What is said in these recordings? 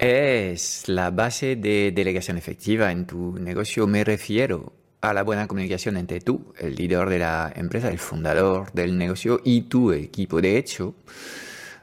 es la base de delegación efectiva en tu negocio. Me refiero a la buena comunicación entre tú, el líder de la empresa, el fundador del negocio y tu equipo. De hecho,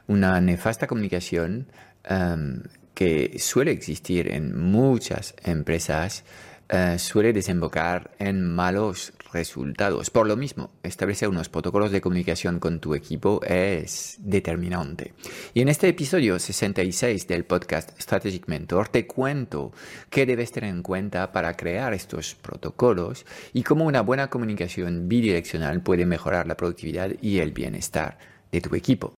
una nefasta comunicación em, que suele existir en muchas empresas eh, suele desembocar en malos resultados. Por lo mismo, establecer unos protocolos de comunicación con tu equipo es determinante. Y en este episodio 66 del podcast Strategic Mentor te cuento qué debes tener en cuenta para crear estos protocolos y cómo una buena comunicación bidireccional puede mejorar la productividad y el bienestar de tu equipo.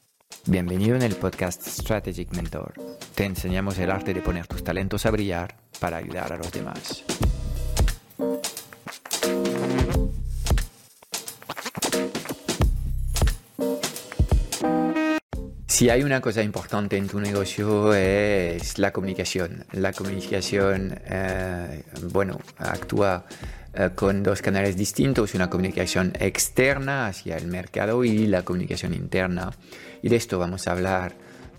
Bienvenido en el podcast Strategic Mentor. Te enseñamos el arte de poner tus talentos a brillar para ayudar a los demás. Si hay una cosa importante en tu negocio es la comunicación. La comunicación, eh, bueno, actúa eh, con dos canales distintos, una comunicación externa hacia el mercado y la comunicación interna. Y de esto vamos a hablar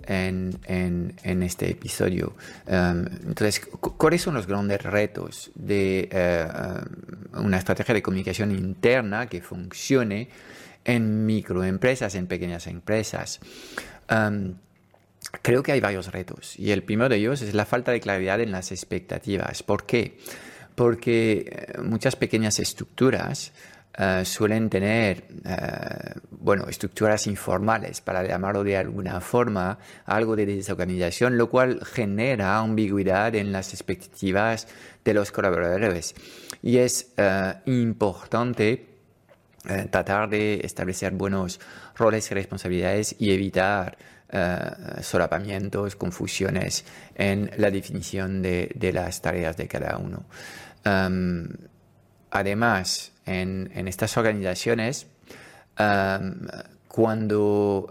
en, en, este episodio. Em, entonces, ¿cuáles son los grandes retos de eh, una estrategia de comunicación interna que funcione en microempresas, en pequeñas empresas? Em, creo que hay varios retos y el primero de ellos es la falta de claridad en las expectativas. ¿Por qué? porque eh, muchas pequeñas estructuras eh, suelen tener, eh, bueno, estructuras informales, para llamarlo de alguna forma, algo de desorganización, lo cual genera ambigüedad en las expectativas de los colaboradores. Y es importante tratar de establecer buenos roles y responsabilidades y evitar solapamientos, confusiones en la definición de las tareas de cada uno. Además, en, estas organizaciones, cuando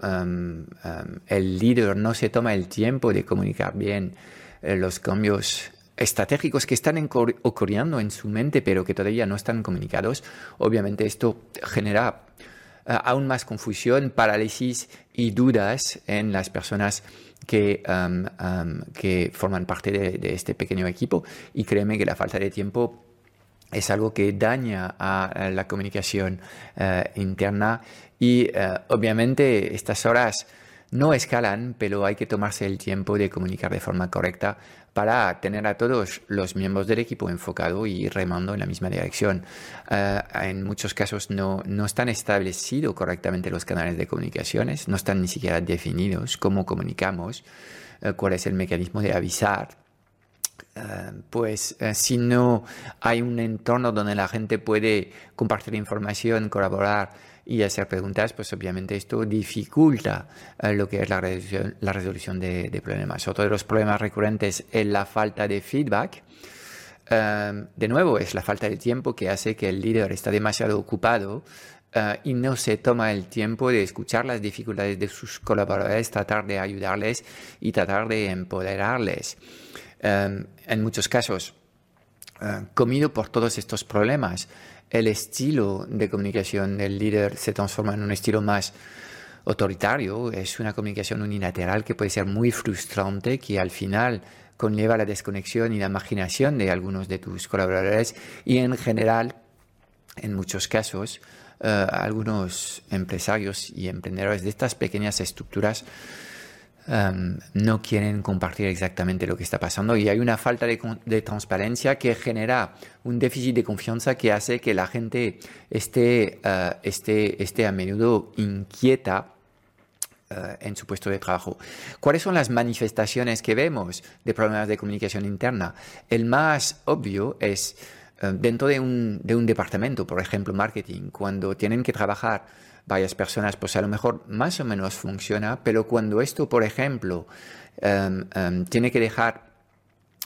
el líder no se toma el tiempo de comunicar bien eh, los cambios estratégicos que están ocurriendo en su mente, pero que todavía no están comunicados, obviamente esto genera eh, aún más confusión, parálisis y dudas en las personas que, que forman parte de, este pequeño equipo. Y créeme que la falta de tiempo es algo que daña a, la comunicación eh, interna. Y eh, obviamente estas horas no escalan, pero hay que tomarse el tiempo de comunicar de forma correcta para tener a todos los miembros del equipo enfocado y remando en la misma dirección. Eh, en muchos casos no, no están establecidos correctamente los canales de comunicaciones, no están ni siquiera definidos cómo comunicamos, eh, cuál es el mecanismo de avisar. Eh, pues si no hay un entorno donde la gente puede compartir información, colaborar, y hacer preguntas, pues obviamente esto dificulta eh, lo que es la resolución, la resolución de, problemas. Otro de los problemas recurrentes es la falta de feedback. Em, de nuevo, es la falta de tiempo que hace que el líder está demasiado ocupado eh, y no se toma el tiempo de escuchar las dificultades de sus colaboradores, tratar de ayudarles y tratar de empoderarles. Em, en muchos casos, eh, comido por todos estos problemas, el estilo de comunicación del líder se transforma en un estilo más autoritario, es una comunicación unilateral que puede ser muy frustrante, que al final conlleva la desconexión y la imaginación de algunos de tus colaboradores y en general, en muchos casos, eh, algunos empresarios y emprendedores de estas pequeñas estructuras Em, no quieren compartir exactamente lo que está pasando y hay una falta de, transparencia que genera un déficit de confianza que hace que la gente esté, eh, esté, esté a menudo inquieta eh, en su puesto de trabajo. ¿Cuáles son las manifestaciones que vemos de problemas de comunicación interna? El más obvio es eh, dentro de un, de un departamento, por ejemplo, marketing, cuando tienen que trabajar varias personas, pues a lo mejor más o menos funciona, pero cuando esto, por ejemplo, em, em, tiene que dejar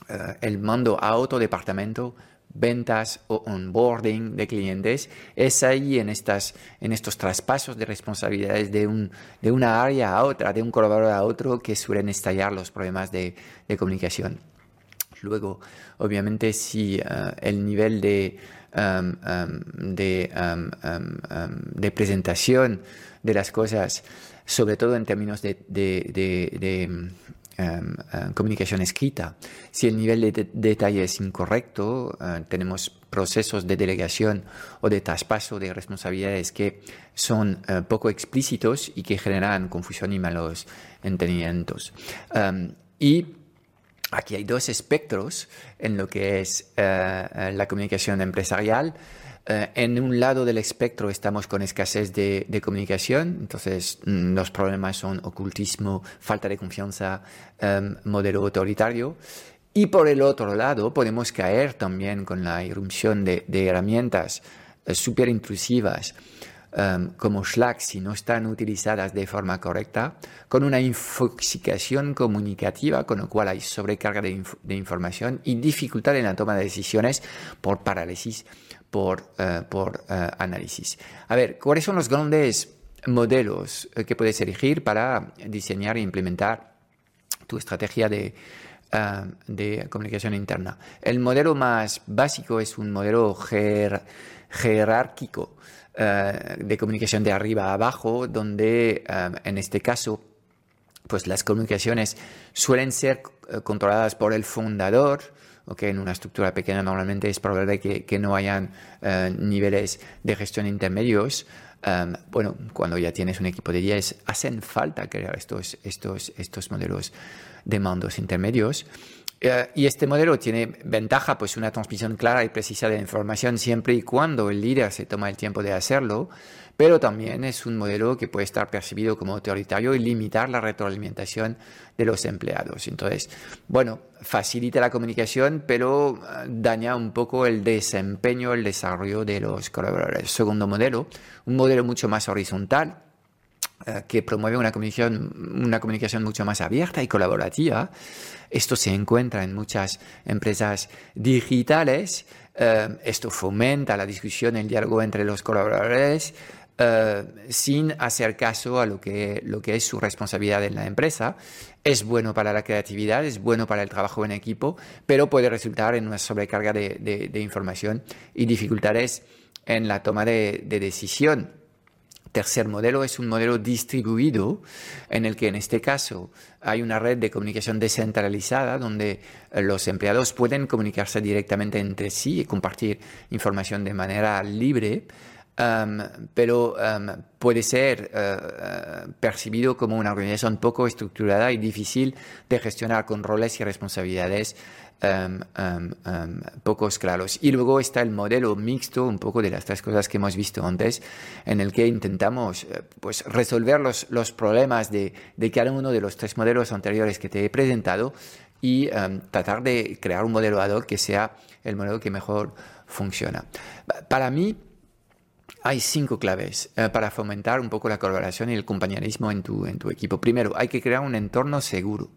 eh, el mando a otro departamento, ventas o onboarding de clientes, es ahí en, estas, en estos traspasos de responsabilidades de, un, de una área a otra, de un colaborador a otro, que suelen estallar los problemas de, de comunicación. Luego, obviamente, si eh, el nivel de, um, um, de, de, presentación de las cosas, sobre todo en términos de, de comunicación escrita, si el nivel de, detalle es incorrecto, uh, tenemos procesos de delegación o de traspaso de responsabilidades que son uh, poco explícitos y que generan confusión y malos entendimientos. y Aquí hay dos espectros en lo que es eh, eh, la comunicación empresarial. Eh, en un lado del espectro estamos con escasez de, comunicación, entonces mm, los problemas son ocultismo, falta de confianza, em, modelo autoritario. Y por el otro lado podemos caer también con la irrupción de, de herramientas súper intrusivas Em, como Slack si no están utilizadas de forma correcta, con una infoxicación comunicativa, con lo cual hay sobrecarga de, información y dificultad en la toma de decisiones por parálisis, por, eh, por eh, análisis. A ver, ¿cuáles son los grandes modelos eh, que puedes elegir para diseñar e implementar tu estrategia de, de comunicación interna? El modelo más básico es un modelo jerárquico eh, de comunicación de arriba a abajo, donde eh, en este caso pues las comunicaciones suelen ser eh, controladas por el fundador, okay, en una estructura pequeña normalmente es probable que, no hayan niveles de gestión intermedios. bueno, cuando ya tienes un equipo de 10, hacen falta crear estos, estos, estos modelos de mandos intermedios. Eh, y este modelo tiene ventaja, pues una transmisión clara y precisa de la información siempre y cuando el líder se toma el tiempo de hacerlo, pero también es un modelo que puede estar percibido como autoritario y limitar la retroalimentación de los empleados. Entonces, bueno, facilita la comunicación, pero eh, daña un poco el desempeño, el desarrollo de los colaboradores. Segundo modelo, un modelo mucho más horizontal, que promueve una comunicación, una comunicación mucho más abierta y colaborativa. Esto se encuentra en muchas empresas digitales. Eh, esto fomenta la discusión, el diálogo entre los colaboradores. Eh, sin hacer caso a lo que, lo que es su responsabilidad en la empresa. Es bueno para la creatividad, es bueno para el trabajo en equipo, pero puede resultar en una sobrecarga de, información y dificultades en la toma de decisión tercer modelo es un modelo distribuido en el que en este caso hay una red de comunicación descentralizada donde eh, los empleados pueden comunicarse directamente entre sí y compartir información de manera libre. Um, pero um, puede ser uh, uh, percibido como una organización poco estructurada y difícil de gestionar con roles y responsabilidades Um, um, um, pocos claros. Y luego está el modelo mixto, un poco de las tres cosas que hemos visto antes, en el que intentamos eh, pues, resolver los, los problemas de, de, cada uno de los tres modelos anteriores que te he presentado y tratar de crear un modelo ad hoc que sea el modelo que mejor funciona. Para mí, hay cinco claves eh, para fomentar un poco la colaboración y el compañerismo en tu, en tu equipo. Primero, hay que crear un entorno seguro.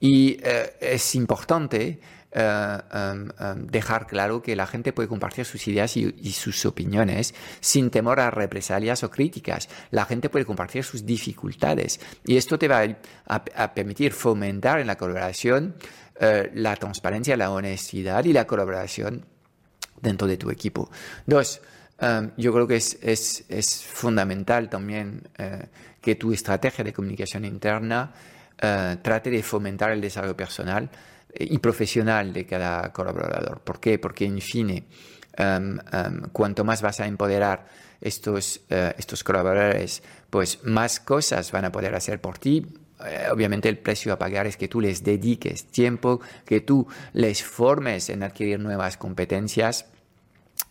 Y eh, es importante em, dejar claro que la gente puede compartir sus ideas y, sus opiniones sin temor a represalias o críticas. La gente puede compartir sus dificultades y esto te va a, permitir fomentar en la colaboración eh, la transparencia, la honestidad y la colaboración dentro de tu equipo. Dos, em, yo creo que es, es, es fundamental también que tu estrategia de comunicación interna eh, trate de fomentar el desarrollo personal eh, y profesional de cada colaborador. ¿Por qué? Porque, en fin, em, em, cuanto más vas a empoderar estos, eh, estos colaboradores, pues más cosas van a poder hacer por ti. obviamente el precio a pagar es que tú les dediques tiempo, que tú les formes en adquirir nuevas competencias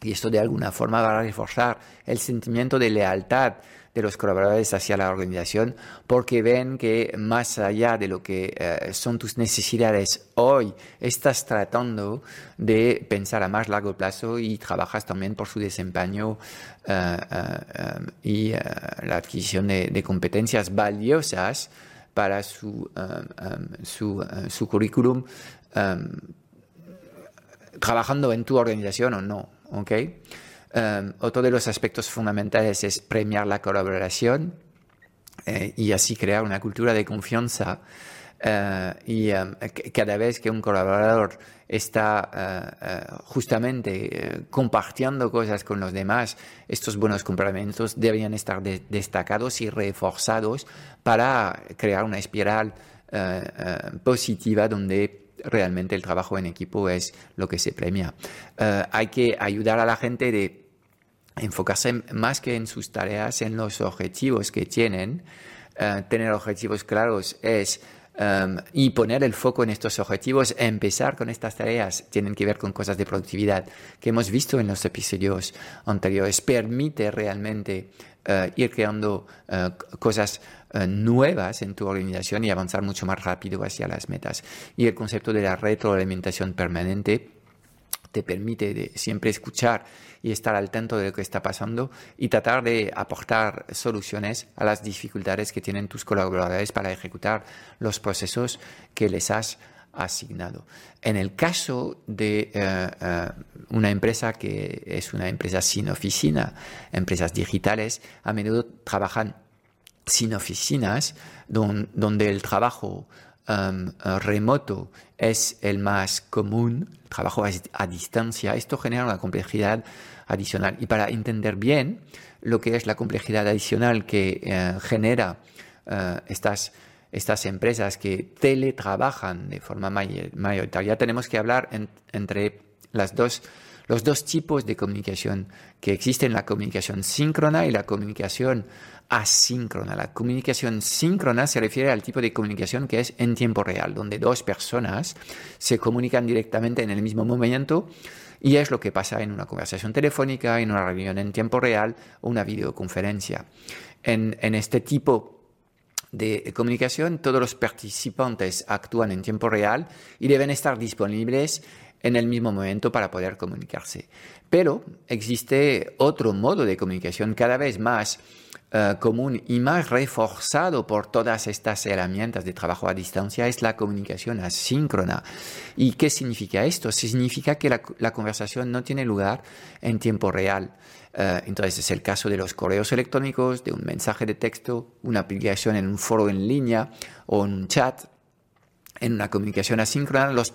Y esto de alguna forma va a reforzar el sentimiento de lealtad de los colaboradores hacia la organización porque ven que más allá de lo que eh, son tus necesidades hoy, estás tratando de pensar a más largo plazo y trabajas también por su desempeño eh, eh, y la adquisición de, competencias valiosas para su, su, su currículum trabajando en tu organización o no. ¿okay? Um, otro de los aspectos fundamentales es premiar la colaboración eh, y así crear una cultura de confianza. Uh, y um, cada vez que un colaborador está uh, justamente compartiendo cosas con los demás, estos buenos comportamientos deberían estar destacados y reforzados para crear una espiral positiva donde realmente el trabajo en equipo es lo que se premia. hay que ayudar a la gente de enfocarse más que en sus tareas, en los objetivos que tienen. Eh, tener objetivos claros es em, y poner el foco en estos objetivos, empezar con estas tareas, tienen que ver con cosas de productividad que hemos visto en los episodios anteriores, permite realmente eh, ir creando eh, cosas nuevas en tu organización y avanzar mucho más rápido hacia las metas. Y el concepto de la retroalimentación permanente te permite de siempre escuchar y estar al tanto de lo que está pasando y tratar de aportar soluciones a las dificultades que tienen tus colaboradores para ejecutar los procesos que les has asignado. En el caso de eh, eh, una empresa que es una empresa sin oficina, empresas digitales, a menudo trabajan sin oficinas, donde el trabajo um, remoto es el más común, trabajo a, distancia, esto genera una complejidad adicional. Y para entender bien lo que es la complejidad adicional que eh, genera uh, estas, estas empresas que teletrabajan de forma mayoritaria, tenemos que hablar entre las dos, los dos tipos de comunicación que existen, la comunicación síncrona y la comunicación asíncrona. La comunicación síncrona se refiere al tipo de comunicación que es en tiempo real, donde dos personas se comunican directamente en el mismo momento y es lo que pasa en una conversación telefónica, en una reunión en tiempo real o una videoconferencia. En, en este tipo de comunicación, todos los participantes actúan en tiempo real y deben estar disponibles en el mismo momento para poder comunicarse. Pero existe otro modo de comunicación cada vez más eh, común y más reforzado por todas estas herramientas de trabajo a distancia es la comunicación asíncrona. ¿Y qué significa esto? Significa que la, conversación no tiene lugar en tiempo real. Eh, entonces es el caso de los correos electrónicos, de un mensaje de texto, una aplicación en un foro en línea o un chat en una comunicación asíncrona, los,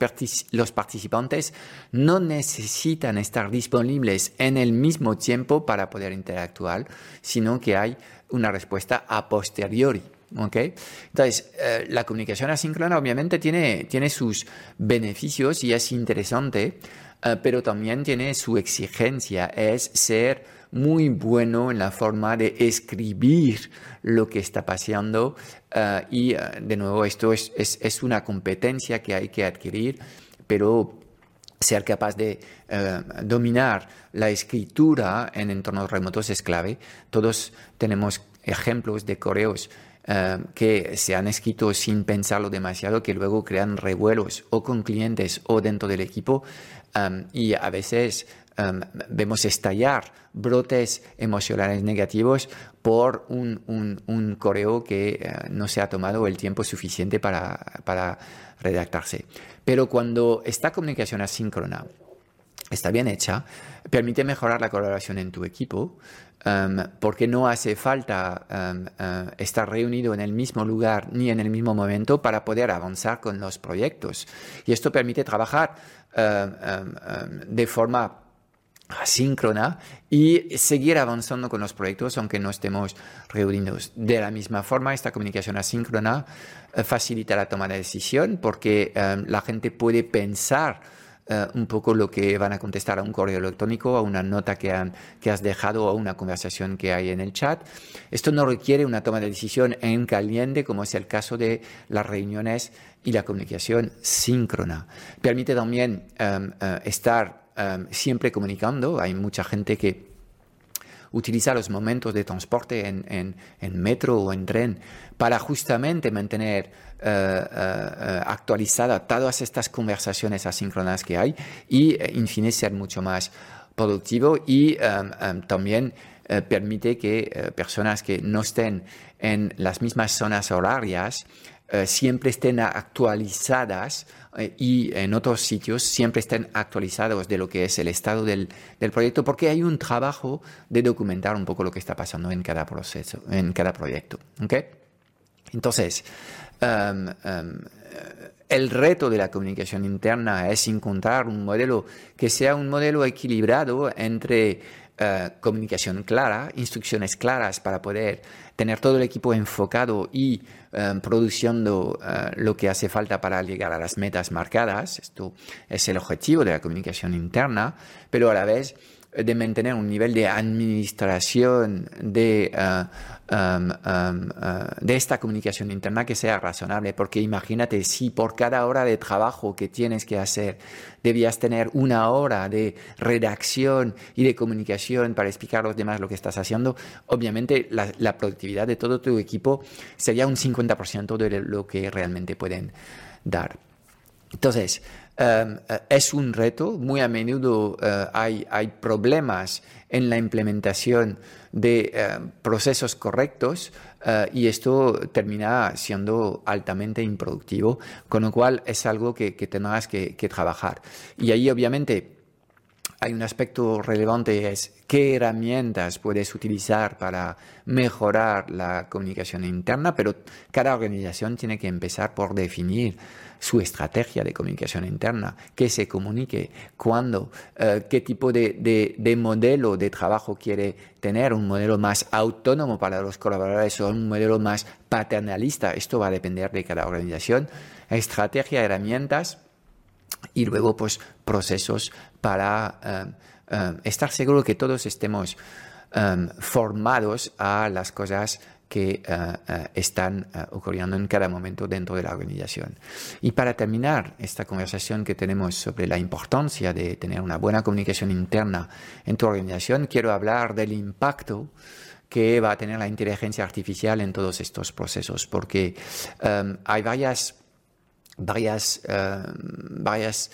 participantes no necesitan estar disponibles en el mismo tiempo para poder interactuar, sino que hay una respuesta a posteriori. ¿okay? Entonces, eh, la comunicación asíncrona obviamente tiene, tiene sus beneficios y es interesante, eh, pero también tiene su exigencia, es ser muy bueno en la forma de escribir lo que está pasando eh, y eh, de nuevo esto es, es, una competencia que hay que adquirir, pero ser capaz de eh, dominar la escritura en entornos remotos es clave. Todos tenemos ejemplos de correos que se han escrito sin pensarlo demasiado, que luego crean revuelos o con clientes o dentro del equipo y a veces Em, vemos estallar brotes emocionales negativos por un, un, correo que eh, no se ha tomado el tiempo suficiente para, para redactarse. Pero cuando esta comunicación asíncrona está bien hecha, permite mejorar la colaboración en tu equipo, em, porque no hace falta em, eh, estar reunido en el mismo lugar ni en el mismo momento para poder avanzar con los proyectos. Y esto permite trabajar de forma asíncrona y seguir avanzando con los proyectos aunque no estemos reunidos. De la misma forma, esta comunicación asíncrona eh, facilita la toma de decisión porque eh, la gente puede pensar eh, un poco lo que van a contestar a un correo electrónico, a una nota que, han, que has dejado o a una conversación que hay en el chat. Esto no requiere una toma de decisión en caliente, como es el caso de las reuniones y la comunicación síncrona. Permite también estar siempre comunicando. Hay mucha gente que utiliza los momentos de transporte en, metro o en tren para justamente mantener eh, actualizadas todas estas conversaciones asíncronas que hay y, en fin, ser mucho más productivo y también permite que personas que no estén en las mismas zonas horarias siempre estén actualizadas eh, y en otros sitios siempre estén actualizados de lo que es el estado del, del, proyecto, porque hay un trabajo de documentar un poco lo que está pasando en cada proceso, en cada proyecto. ¿okay? Entonces, um, um, el reto de la comunicación interna es encontrar un modelo que sea un modelo equilibrado entre uh, comunicación clara, instrucciones claras para poder tener todo el equipo enfocado y eh, produciendo eh, lo que hace falta para llegar a las metas marcadas. Esto es el objetivo de la comunicación interna, pero a la vez de mantener un nivel de administración de, eh, um, um, uh, de esta comunicación interna que sea razonable, porque imagínate si por cada hora de trabajo que tienes que hacer debías tener una hora de redacción y de comunicación para explicar a los demás lo que estás haciendo, obviamente la, la productividad de todo tu equipo sería un 50% de lo que realmente pueden dar. Entonces, Em, eh, es un reto, muy a menudo eh, hay, hay, problemas en la implementación de eh, procesos correctos y esto termina siendo altamente improductivo, con lo cual es algo que, que tendrás que, que trabajar. Y ahí obviamente hay un aspecto relevante es qué herramientas puedes utilizar para mejorar la comunicación interna, pero cada organización tiene que empezar por definir su estrategia de comunicación interna, qué se comunique, cuándo, eh, qué tipo de, de, modelo de trabajo quiere tener, un modelo más autónomo para los colaboradores o un modelo más paternalista. Esto va a depender de cada organización. Estrategia, herramientas y luego pues procesos para eh, eh, estar seguro que todos estemos formados a las cosas que eh, eh, están eh, ocurriendo en cada momento dentro de la organización. Y para terminar esta conversación que tenemos sobre la importancia de tener una buena comunicación interna en tu organización, quiero hablar del impacto que va a tener la inteligencia artificial en todos estos procesos, porque hay varias, varias, varias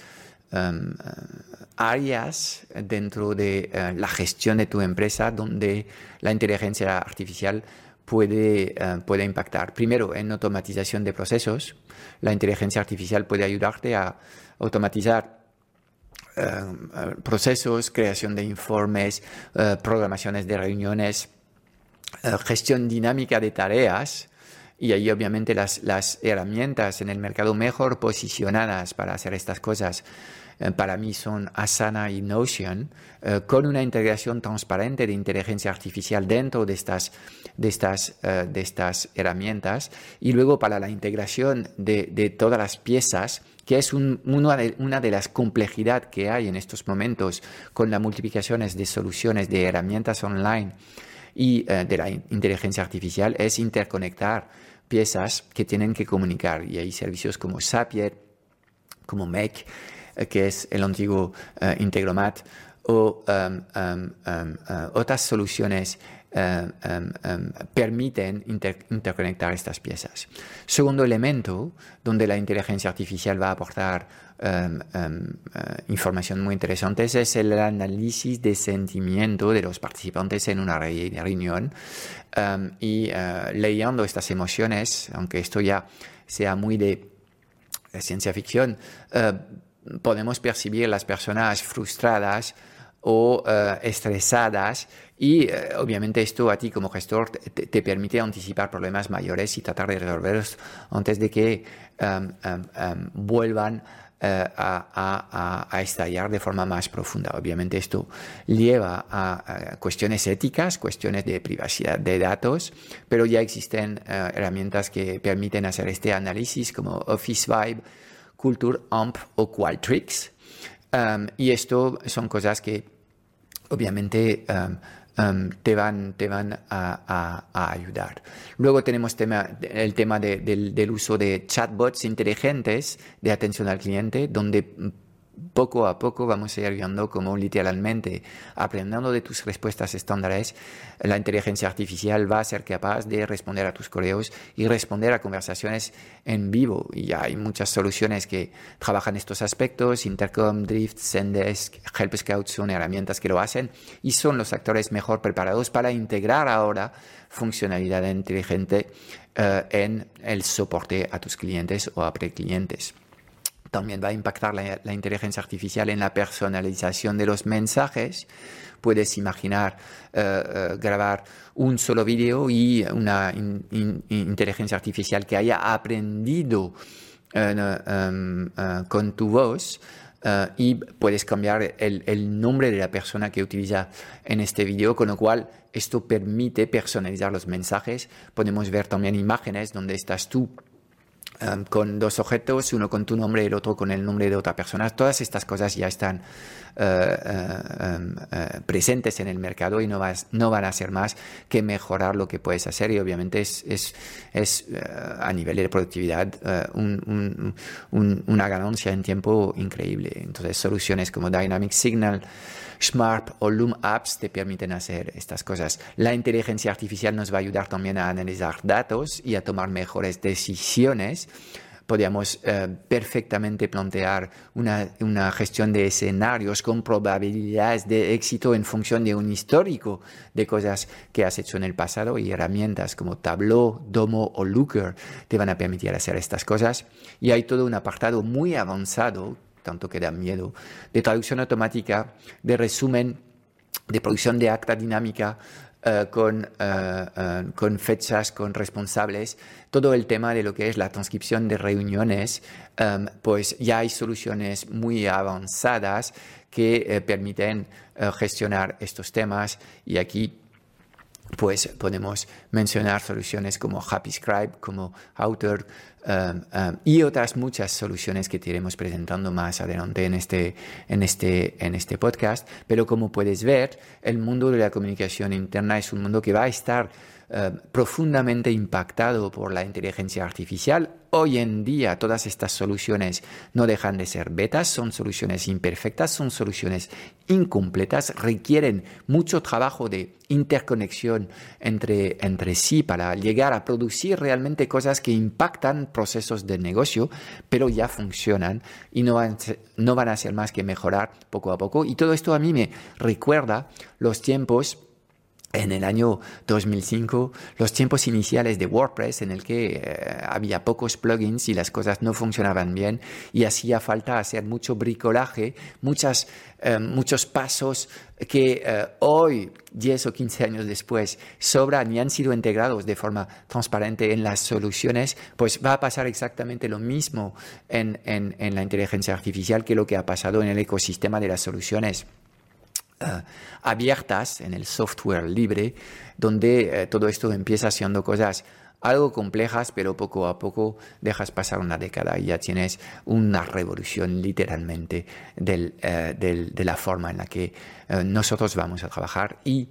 áreas dentro de la gestión de tu empresa donde la inteligencia artificial puede, eh, puede impactar. Primero, en automatización de procesos. La inteligencia artificial puede ayudarte a automatizar eh, eh, procesos, creación de informes, programaciones de reuniones, gestión dinámica de tareas. Y ahí obviamente las, las herramientas en el mercado mejor posicionadas para hacer estas cosas eh, para mí son Asana y Notion, eh, con una integración transparente de inteligencia artificial dentro de estas, de estas, eh, de estas herramientas. Y luego para la integración de, de todas las piezas, que es una, de, una, de, las complejidades que hay en estos momentos con las multiplicaciones de soluciones, de herramientas online y de la inteligencia artificial, es interconectar piezas que tienen que comunicar. Y hay servicios como Zapier, como Make, eh, que es el antiguo eh, Integromat, o um, um, um, uh, otras soluciones permiten interconectar estas piezas. Segundo elemento donde la inteligencia artificial va a aportar uh, información muy interesante es el análisis de sentimiento de los participantes en una reunión y uh, leyendo estas emociones, aunque esto ya sea muy de ciencia ficción, podemos percibir las personas frustradas o eh, estresadas y eh, obviamente esto a ti como gestor te, permite anticipar problemas mayores y tratar de resolverlos antes de que em, em, em, vuelvan eh, a, estallar de forma más profunda. Obviamente esto lleva a, cuestiones éticas, cuestiones de privacidad de datos, pero ya existen herramientas que permiten hacer este análisis como Office Vibe, Culture Amp o Qualtrics. Y esto son cosas que obviamente te van, te van a, ayudar. Luego tenemos el tema del, uso de chatbots inteligentes de atención al cliente, donde poco a poco vamos a ir viendo cómo literalmente, aprendiendo de tus respuestas estándares, la inteligencia artificial va a ser capaz de responder a tus correos y responder a conversaciones en vivo. Y hay muchas soluciones que trabajan estos aspectos. Intercom, Drift, Zendesk, Help Scout son herramientas que lo hacen y son los actores mejor preparados para integrar ahora funcionalidad inteligente eh, en el soporte a tus clientes o a preclientes también va a impactar la, inteligencia artificial en la personalización de los mensajes. Puedes imaginar eh, eh, grabar un solo vídeo y una inteligencia artificial que haya aprendido eh, em, con tu voz. y puedes cambiar el, el, nombre de la persona que utiliza en este vídeo, con lo cual esto permite personalizar los mensajes. Podemos ver también imágenes donde estás tú Em, con dos objetos, uno con tu nombre y el otro con el nombre de otra persona. Todas estas cosas ya están eh, eh, em, eh, presentes en el mercado y no, van a ser más que mejorar lo que puedes hacer y obviamente es a nivel de productividad una ganancia en tiempo increíble. Entonces soluciones como Dynamic Signal, Smart o Loom Apps te permiten hacer estas cosas. La inteligencia artificial nos va a ayudar también a analizar datos y a tomar mejores decisiones. Podríamos eh, perfectamente plantear una, una, gestión de escenarios con probabilidades de éxito en función de un histórico de cosas que has hecho en el pasado y herramientas como Tableau, Domo o Looker te van a permitir hacer estas cosas. Y hay todo un apartado muy avanzado tanto que da miedo, de traducción automática, de resumen, de producción de acta dinámica, eh, con, eh, eh, con, fechas, con responsables, todo el tema de lo que es la transcripción de reuniones, pues ya hay soluciones muy avanzadas que permiten gestionar estos temas y aquí pues podemos mencionar soluciones como HappyScribe, como Author um, um, y otras muchas soluciones que te iremos presentando más adelante en este, en, este, en este podcast. Pero como puedes ver, el mundo de la comunicación interna es un mundo que va a estar eh, profundamente impactado por la inteligencia artificial. Hoy en día todas estas soluciones no dejan de ser betas, son soluciones imperfectas, son soluciones incompletas, requieren mucho trabajo de interconexión entre, entre sí para llegar a producir realmente cosas que impactan procesos de negocio, pero ya funcionan y no van, no van a ser más que mejorar poco a poco. Y todo esto a mí me recuerda los tiempos en el año 2005 los tiempos iniciales de WordPress en el que eh, había pocos plugins y las cosas no funcionaban bien y hacía falta hacer mucho bricolaje, eh, muchos pasos que eh, hoy, 10 o 15 años después, sobran y han sido integrados de forma transparente en las soluciones, pues va a pasar exactamente lo mismo en, en la inteligencia artificial que lo que ha pasado en el ecosistema de las soluciones. Eh, abiertas en el software libre, donde eh, todo esto empieza siendo cosas algo complejas, pero poco a poco dejas pasar una década y ya tienes una revolución literalmente eh, de la forma en la que nosotros vamos a trabajar y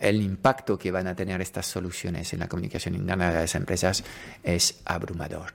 el impacto que van a tener estas soluciones en la comunicación interna de las empresas es abrumador.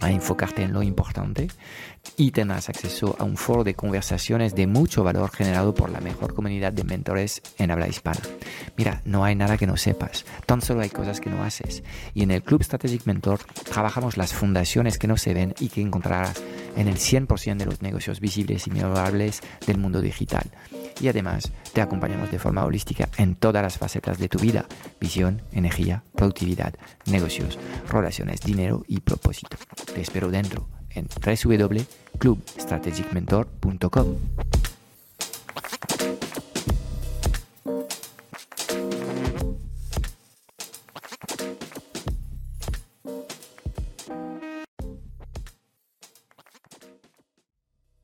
a enfocarte en lo importante y tendrás acceso a un foro de conversaciones de mucho valor generado por la mejor comunidad de mentores en habla hispana. Mira, no hay nada que no sepas, tan solo hay cosas que no haces. Y en el Club Strategic Mentor trabajamos las fundaciones que no se ven y que encontrarás en el 100% de los negocios visibles y memorables del mundo digital. Y además te acompañamos de forma holística en todas las facetas de tu vida, visión, energía, productividad, negocios, relaciones, dinero y propósito. Te espero dentro en www.clubstrategicmentor.com.